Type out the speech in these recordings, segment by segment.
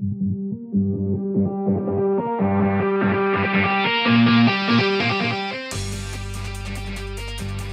thank you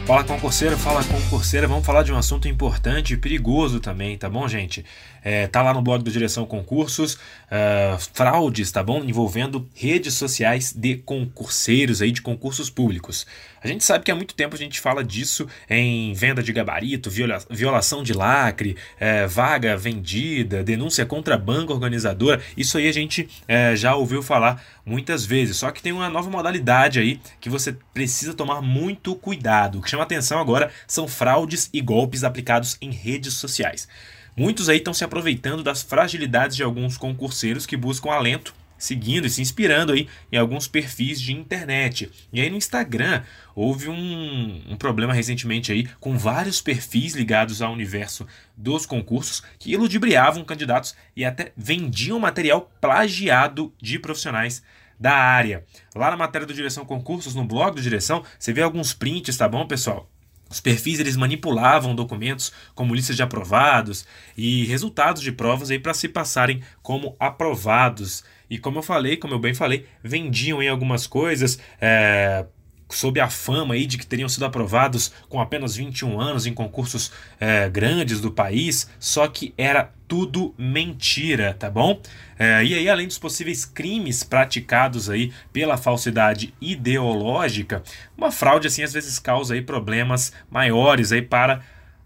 Fala concurseiro, fala concurseira, vamos falar de um assunto importante e perigoso também, tá bom, gente? É, tá lá no blog do Direção Concursos, uh, fraudes, tá bom? Envolvendo redes sociais de concurseiros aí, de concursos públicos. A gente sabe que há muito tempo a gente fala disso em venda de gabarito, viola, violação de lacre, é, vaga vendida, denúncia contra banca organizadora. Isso aí a gente é, já ouviu falar muitas vezes. Só que tem uma nova modalidade aí que você precisa tomar muito cuidado. Que chama atenção agora são fraudes e golpes aplicados em redes sociais. Muitos aí estão se aproveitando das fragilidades de alguns concurseiros que buscam alento seguindo e se inspirando aí em alguns perfis de internet. E aí no Instagram houve um, um, problema recentemente aí com vários perfis ligados ao universo dos concursos que iludibriavam candidatos e até vendiam material plagiado de profissionais da área. Lá na matéria do Direção Concursos, no blog do Direção, você vê alguns prints, tá bom, pessoal? Os perfis eles manipulavam documentos como listas de aprovados e resultados de provas aí para se passarem como aprovados. E como eu falei, como eu bem falei, vendiam em algumas coisas é, sob a fama aí de que teriam sido aprovados com apenas 21 anos em concursos é, grandes do país, só que era tudo mentira, tá bom? É, e aí, além dos possíveis crimes praticados aí pela falsidade ideológica, uma fraude assim às vezes causa aí problemas maiores aí para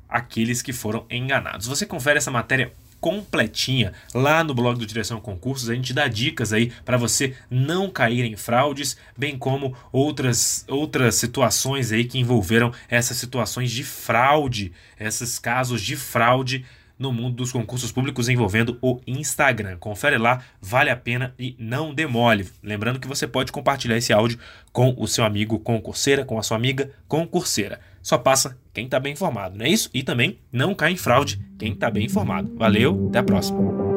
aqueles que foram enganados. Você confere essa matéria completinha lá no blog do Direção Concursos. A gente dá dicas aí para você não cair em fraudes, bem como outras, outras situações aí que envolveram essas situações de fraude, esses casos de fraude no mundo dos concursos públicos envolvendo o Instagram. Confere lá, vale a pena e não demole. Lembrando que você pode compartilhar esse áudio com o seu amigo concurseira, com a sua amiga concurseira. Só passa quem está bem informado, não é isso? E também não cai em fraude quem está bem informado. Valeu, até a próxima.